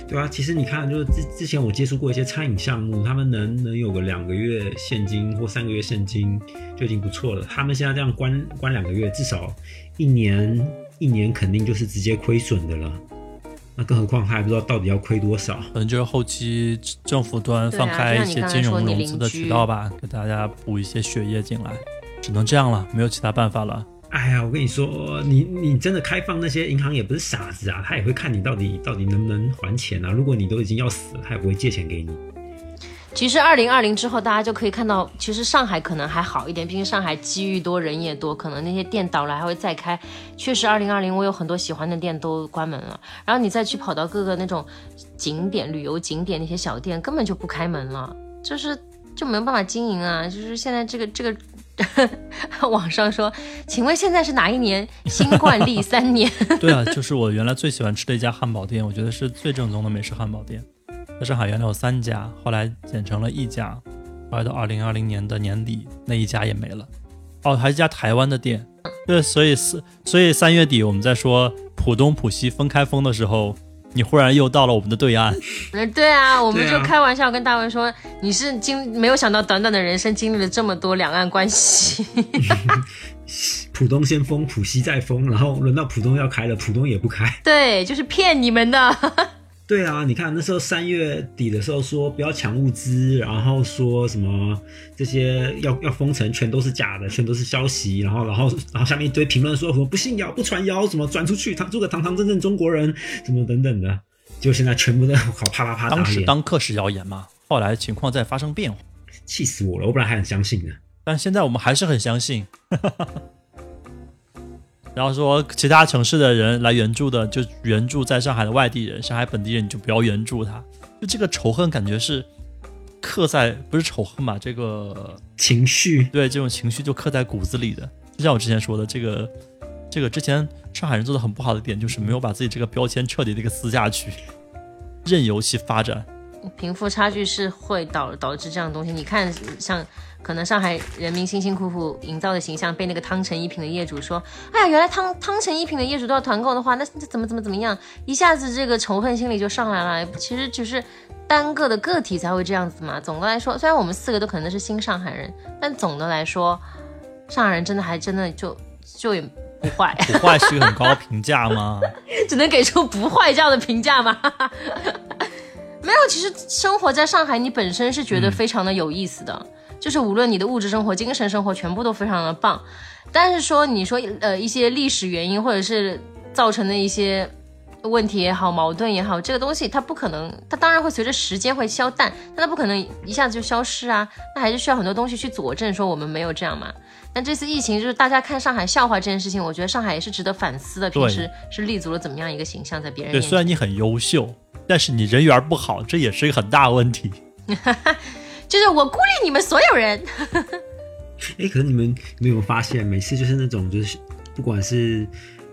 对啊，其实你看，就是之之前我接触过一些餐饮项目，他们能能有个两个月现金或三个月现金就已经不错了。他们现在这样关关两个月，至少一年一年肯定就是直接亏损的了。那更何况他还不知道到底要亏多少，可能就是后期政府端放开一些金融融资的渠道吧，给大家补一些血液进来，只能这样了，没有其他办法了。哎呀，我跟你说，你你真的开放那些银行也不是傻子啊，他也会看你到底到底能不能还钱啊。如果你都已经要死了，他也不会借钱给你。其实二零二零之后，大家就可以看到，其实上海可能还好一点，毕竟上海机遇多，人也多，可能那些店倒了还会再开。确实，二零二零我有很多喜欢的店都关门了，然后你再去跑到各个那种景点、旅游景点那些小店，根本就不开门了，就是就没有办法经营啊。就是现在这个这个，网上说，请问现在是哪一年？新冠历三年？对啊，就是我原来最喜欢吃的一家汉堡店，我觉得是最正宗的美式汉堡店。在上海原来有三家，后来减成了一家，后来到二零二零年的年底，那一家也没了。哦，还一家台湾的店。对，所以四，所以三月底我们在说浦东浦西分开封的时候，你忽然又到了我们的对岸。嗯，对啊，我们就开玩笑跟大文说，你是经没有想到短短的人生经历了这么多两岸关系。浦东先封，浦西再封，然后轮到浦东要开了，浦东也不开。对，就是骗你们的。对啊，你看那时候三月底的时候说不要抢物资，然后说什么这些要要封城全都是假的，全都是消息，然后然后然后下面一堆评论说什么不信谣不传谣，什么转出去，他做个堂堂正正中国人，什么等等的，就现在全部都好啪啪啪当时当刻是谣言嘛，后来情况在发生变化，气死我了，我本来还很相信的，但现在我们还是很相信。然后说其他城市的人来援助的，就援助在上海的外地人，上海本地人你就不要援助他。就这个仇恨感觉是刻在不是仇恨吧？这个情绪，对这种情绪就刻在骨子里的。就像我之前说的，这个这个之前上海人做的很不好的点，就是没有把自己这个标签彻底的一个撕下去，任由其发展。贫富差距是会导导致这样的东西。你看，像。可能上海人民辛辛苦苦营造的形象被那个汤臣一品的业主说，哎呀，原来汤汤臣一品的业主都要团购的话，那怎么怎么怎么样，一下子这个仇恨心理就上来了。其实只是单个的个体才会这样子嘛。总的来说，虽然我们四个都可能是新上海人，但总的来说，上海人真的还真的就就也不坏。不坏是一个很高评价吗？只能给出不坏这样的评价吗？没有，其实生活在上海，你本身是觉得非常的有意思的。就是无论你的物质生活、精神生活全部都非常的棒，但是说你说呃一些历史原因或者是造成的一些问题也好、矛盾也好，这个东西它不可能，它当然会随着时间会消淡，但它不可能一下子就消失啊，那还是需要很多东西去佐证说我们没有这样嘛。那这次疫情就是大家看上海笑话这件事情，我觉得上海也是值得反思的，平时是立足了怎么样一个形象在别人面前。对，虽然你很优秀，但是你人缘不好，这也是一个很大问题。就是我孤立你们所有人。哎，可是你们有没有发现，每次就是那种，就是不管是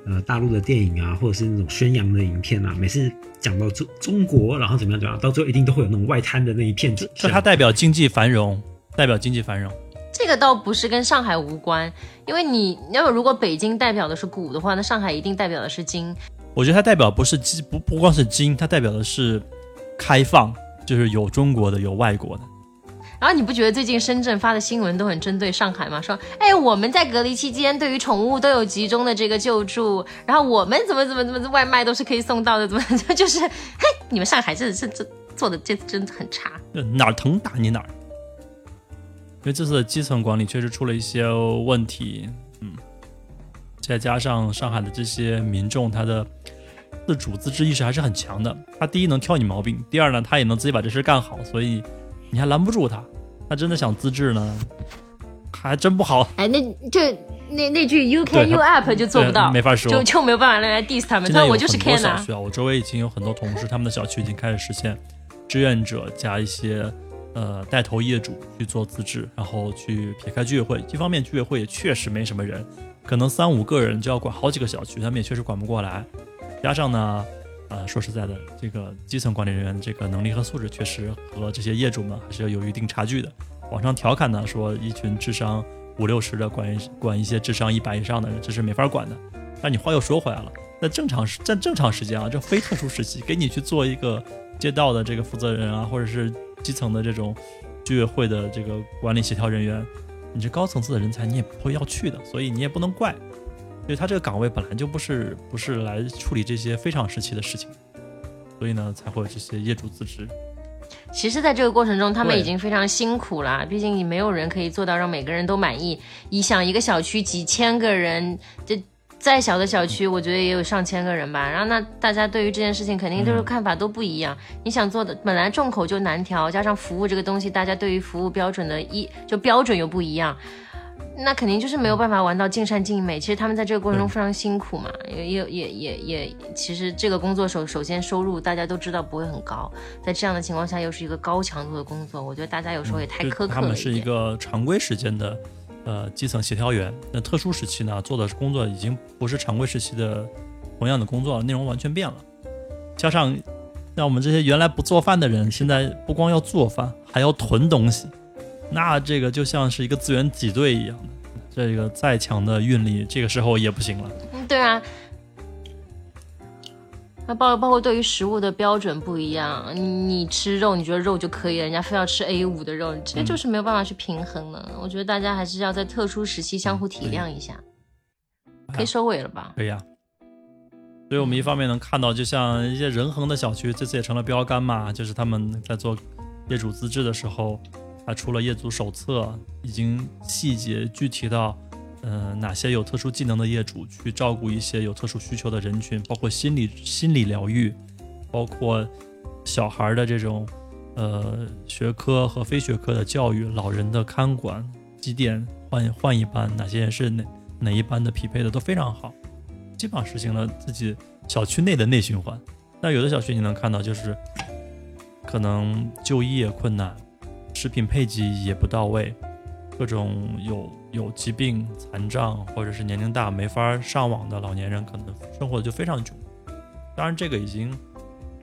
呃大陆的电影啊，或者是那种宣扬的影片啊，每次讲到中中国，然后怎么样怎么样，到最后一定都会有那种外滩的那一片。这它代表经济繁荣，代表经济繁荣。这个倒不是跟上海无关，因为你要如果北京代表的是古的话，那上海一定代表的是金。我觉得它代表不是金，不不光是金，它代表的是开放，就是有中国的，有外国的。然后你不觉得最近深圳发的新闻都很针对上海吗？说，哎，我们在隔离期间对于宠物都有集中的这个救助，然后我们怎么怎么怎么外卖都是可以送到的，怎么 就是，嘿，你们上海这这这做的这真的很差，哪儿疼打你哪儿。因为这次的基层管理确实出了一些问题，嗯，再加上上海的这些民众他的自主自治意识还是很强的。他第一能挑你毛病，第二呢，他也能自己把这事干好，所以你还拦不住他。他真的想自治呢，还真不好。哎，那这那那句 can you 他 up 就做不到，没法说就就没有办法来 diss 他们。现在有但我就是很多 can 啊小区，啊，我周围已经有很多同事，他们的小区已经开始实现志愿者加一些呃带头业主去做自治，然后去撇开居委会。一方面，居委会也确实没什么人，可能三五个人就要管好几个小区，他们也确实管不过来。加上呢，呃，说实在的，这个基层管理人员这个能力和素质确实和这些业主们还是要有一定差距的。网上调侃呢说，一群智商五六十的管一管一些智商一百以上的人，这是没法管的。但你话又说回来了，在正常时在正常时间啊，这非特殊时期，给你去做一个街道的这个负责人啊，或者是基层的这种居委会的这个管理协调人员，你这高层次的人才你也不会要去的，所以你也不能怪，因为他这个岗位本来就不是不是来处理这些非常时期的事情，所以呢才会有这些业主自治。其实，在这个过程中，他们已经非常辛苦了。毕竟你没有人可以做到让每个人都满意。你想，一个小区几千个人，这再小的小区，我觉得也有上千个人吧。然后，那大家对于这件事情肯定都是嗯看法都不一样。你想做的，本来众口就难调，加上服务这个东西，大家对于服务标准的一就标准又不一样。那肯定就是没有办法玩到尽善尽美。其实他们在这个过程中非常辛苦嘛，也也也也也，其实这个工作首首先收入大家都知道不会很高，在这样的情况下又是一个高强度的工作，我觉得大家有时候也太苛刻了他们是一。个常规时间的呃基层协调员，那特殊时期呢做的工作已经不是常规时期的同样的工作了，内容完全变了。加上像我们这些原来不做饭的人，现在不光要做饭，还要囤东西，那这个就像是一个资源挤兑一样的。这个再强的运力，这个时候也不行了。嗯，对啊。那包包括对于食物的标准不一样，你你吃肉，你觉得肉就可以了，人家非要吃 A 五的肉，这就是没有办法去平衡的。我觉得大家还是要在特殊时期相互体谅一下。可以收尾了吧？可以啊。所以我们一方面能看到，就像一些人恒的小区，这次也成了标杆嘛，就是他们在做业主资质的时候，还出了业主手册，已经细节具体到，呃，哪些有特殊技能的业主去照顾一些有特殊需求的人群，包括心理心理疗愈，包括小孩的这种呃学科和非学科的教育，老人的看管，几点换换一班，哪些人是哪哪一班的匹配的都非常好，基本上实行了自己小区内的内循环。那有的小区你能看到，就是可能就业困难，食品配给也不到位，各种有有疾病、残障或者是年龄大没法上网的老年人，可能生活的就非常窘。当然，这个已经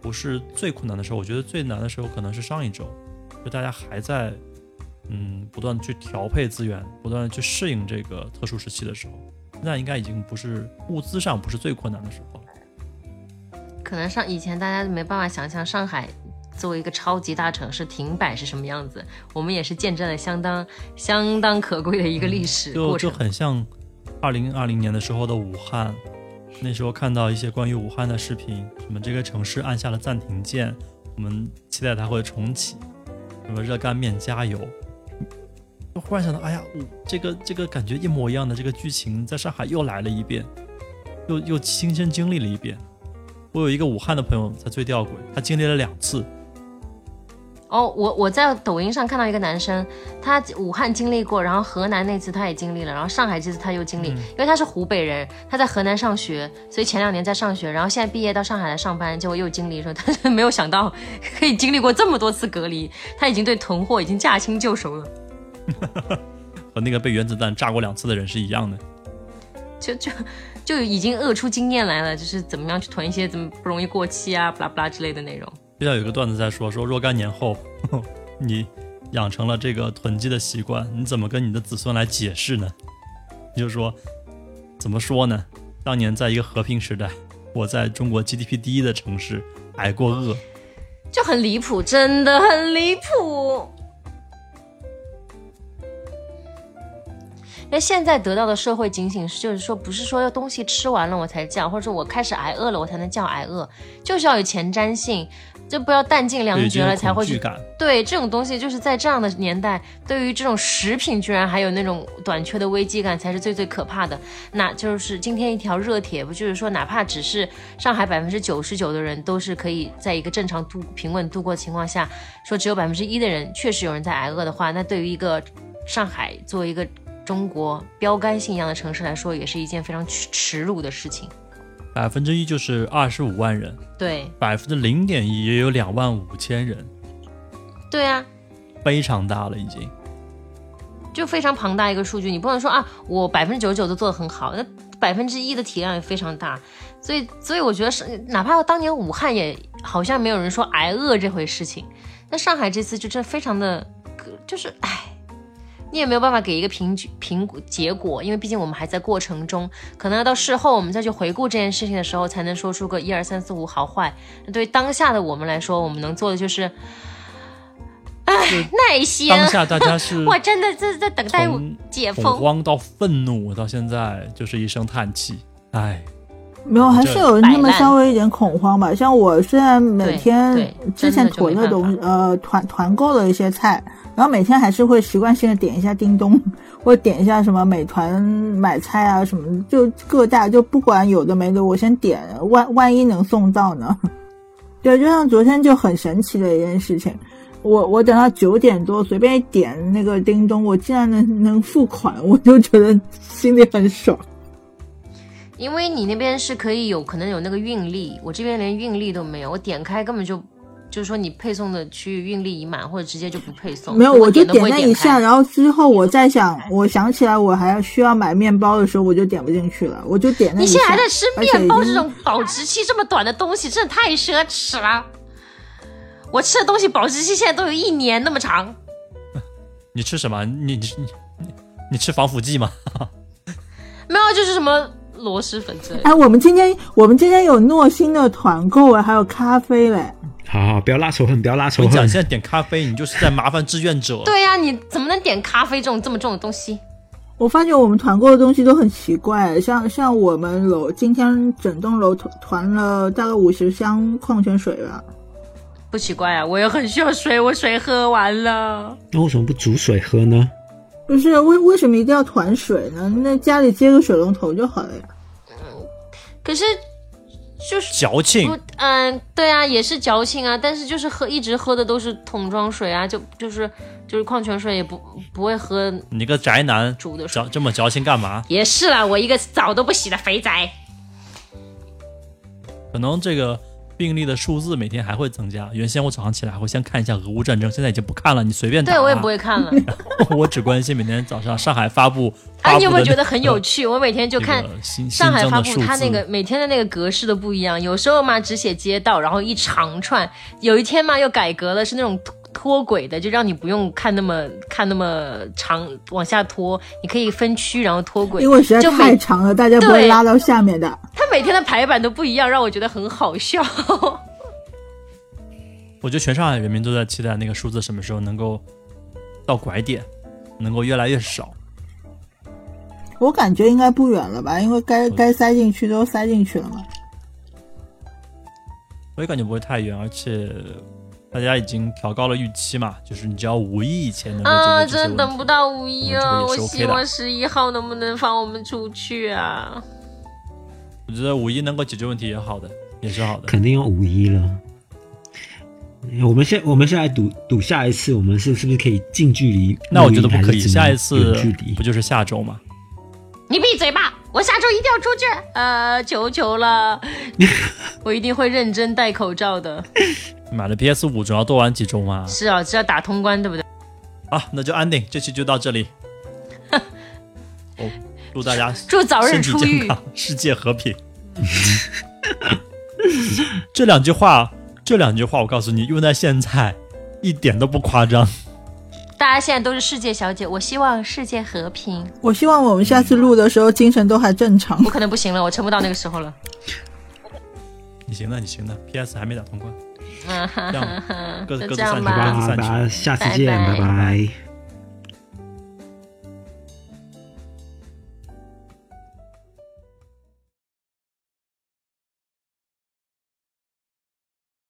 不是最困难的时候，我觉得最难的时候可能是上一周，就大家还在嗯不断去调配资源，不断去适应这个特殊时期的时候，现在应该已经不是物资上不是最困难的时候。可能上以前大家没办法想象上海作为一个超级大城市停摆是什么样子，我们也是见证了相当相当可贵的一个历史就就。很像二零二零年的时候的武汉，那时候看到一些关于武汉的视频，什么这个城市按下了暂停键，我们期待它会重启，什么热干面加油。就忽然想到，哎呀，我这个这个感觉一模一样的这个剧情，在上海又来了一遍，又又亲身经历了一遍。我有一个武汉的朋友他最吊诡，他经历了两次，哦，我我在抖音上看到一个男生，他武汉经历过，然后河南那次他也经历了，然后上海这次他又经历，嗯因为他是湖北人，他在河南上学，所以前两年在上学，然后现在毕业到上海来上班，结果又经历说，他是没有想到可以经历过这么多次隔离，他已经对囤货已经驾轻就熟了，和那个被原子弹炸过两次的人是一样的。就就就已经饿出经验来了，就是怎么样去囤一些怎么不容易过期啊，巴拉巴拉之类的内容。就像有个段子在说，说若干年后，你养成了这个囤积的习惯，你怎么跟你的子孙来解释呢？你就说，怎么说呢？当年在一个和平时代，我在中国 GDP 第一的城市挨过饿，就很离谱，真的很离谱。那现在得到的社会警醒是，就是说，不是说要东西吃完了我才叫，或者说我开始挨饿了我才能叫挨饿，就是要有前瞻性。就不要弹尽粮绝了才会去。对这种东西，就是在这样的年代，对于这种食品居然还有那种短缺的危机感，才是最最可怕的。那就是今天一条热帖，不就是说，哪怕只是上海百分之九十九的人都是可以在一个正常度平稳度过的情况下，说只有百分之一的人确实有人在挨饿的话，那对于一个上海作为一个中国标杆性一样的城市来说，也是一件非常耻耻辱的事情。百分之一就是二十五万人，对百分之零点一也有两万五千人，对啊，非常大了已经。就非常庞大一个数据，你不能说啊，我百分之九十九都做得很好，那百分之一的体量也非常大，所以所以我觉得是，哪怕当年武汉也好像没有人说挨饿这回事情，那上海这次就真的非常的，就是唉。你也没有办法给一个评评结果，因为毕竟我们还在过程中，可能要到事后我们再去回顾这件事情的时候，才能说出个一二三四五好坏。那对于当下的我们来说，我们能做的就是，唉，耐心。当下大家是 我真的在在等待解封。恐慌到愤怒，到现在就是一声叹气，唉。没有，还是有那么稍微一点恐慌吧。像我虽然每天之前囤了东西，呃，团团购了一些菜，然后每天还是会习惯性的点一下叮咚，或点一下什么美团买菜啊什么，就各大就不管有的没的，我先点，万万一能送到呢？对，就像昨天就很神奇的一件事情，我我等到九点多随便一点那个叮咚，我竟然能能付款，我就觉得心里很爽。因为你那边是可以有可能有那个运力，我这边连运力都没有，我点开根本就就是说你配送的区域运力已满，或者直接就不配送。没有，我就点那一下，然后之后我再想，我想起来我还要需要买面包的时候，我就点不进去了，我就点那一下。你现在还在吃面包这种保质期这么短的东西，真的太奢侈了。我吃的东西保质期现在都有一年那么长。你吃什么？你你你你吃防腐剂吗？没有，就是什么。螺蛳粉之类。哎，我们今天我们今天有诺心的团购哎，还有咖啡嘞。好好，不要拉仇恨，不要拉仇恨。你讲现在点咖啡，你就是在麻烦志愿者。对呀、啊，你怎么能点咖啡这种这么重的东西？我发觉我们团购的东西都很奇怪，像像我们楼今天整栋楼团团了大概五十箱矿泉水吧。不奇怪啊，我也很需要水，我水喝完了。那为什么不煮水喝呢？不是为为什么一定要团水呢？那家里接个水龙头就好了呀。嗯，可是就是矫情。嗯，对啊，也是矫情啊。但是就是喝一直喝的都是桶装水啊，就就是就是矿泉水也不不会喝。你个宅男煮的矫这么矫情干嘛？也是啦，我一个澡都不洗的肥宅。可能这个。病例的数字每天还会增加。原先我早上起来会先看一下俄乌战争，现在已经不看了，你随便打。对我也不会看了。我只关心每天早上上海发布。啊，你有没有觉得很有趣？我每天就看上海发布，它那个每天的那个格式都不一样。有时候嘛只写街道，然后一长串；有一天嘛又改革了，是那种拖轨的，就让你不用看那么看那么长往下拖，你可以分区然后脱轨。因为实在太长了，大家不会拉到下面的。他每天的排版都不一样，让我觉得很好笑。我觉得全上海人民都在期待那个数字什么时候能够到拐点，能够越来越少。我感觉应该不远了吧，因为该该塞进去都塞进去了嘛。我也感觉不会太远，而且大家已经调高了预期嘛，就是你只要五一以前能够啊，真等不到五一啊！我希望十一号能不能放我们出去啊？我觉得五一能够解决问题也好的，也是好的。肯定有五一了。我们现我们现在赌赌下一次，我们是是不是可以近距离？那我觉得不可以，下一次距离不就是下周吗？你闭嘴吧！我下周一定要出去，呃，求求了，我一定会认真戴口罩的。买了 PS 五总要多玩几周嘛？是啊，这要打通关，对不对？好，那就安定，这期就到这里。哦，祝大家祝早日出狱，世界和平。这两句话。这两句话我告诉你，用在现在一点都不夸张。大家现在都是世界小姐，我希望世界和平。我希望我们下次录的时候精神都还正常。我可能不行了，我撑不到那个时候了。你行的，你行的。P.S. 还没打通关。嗯，各各自散去吧，大家下次见，拜拜。